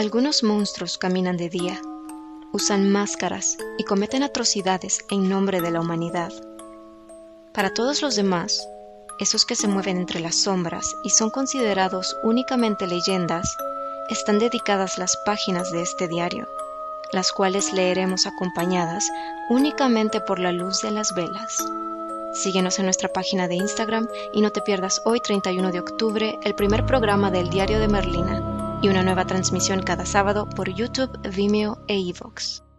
Algunos monstruos caminan de día, usan máscaras y cometen atrocidades en nombre de la humanidad. Para todos los demás, esos que se mueven entre las sombras y son considerados únicamente leyendas, están dedicadas las páginas de este diario, las cuales leeremos acompañadas únicamente por la luz de las velas. Síguenos en nuestra página de Instagram y no te pierdas hoy 31 de octubre el primer programa del Diario de Merlina y una nueva transmisión cada sábado por YouTube, Vimeo e iVoox.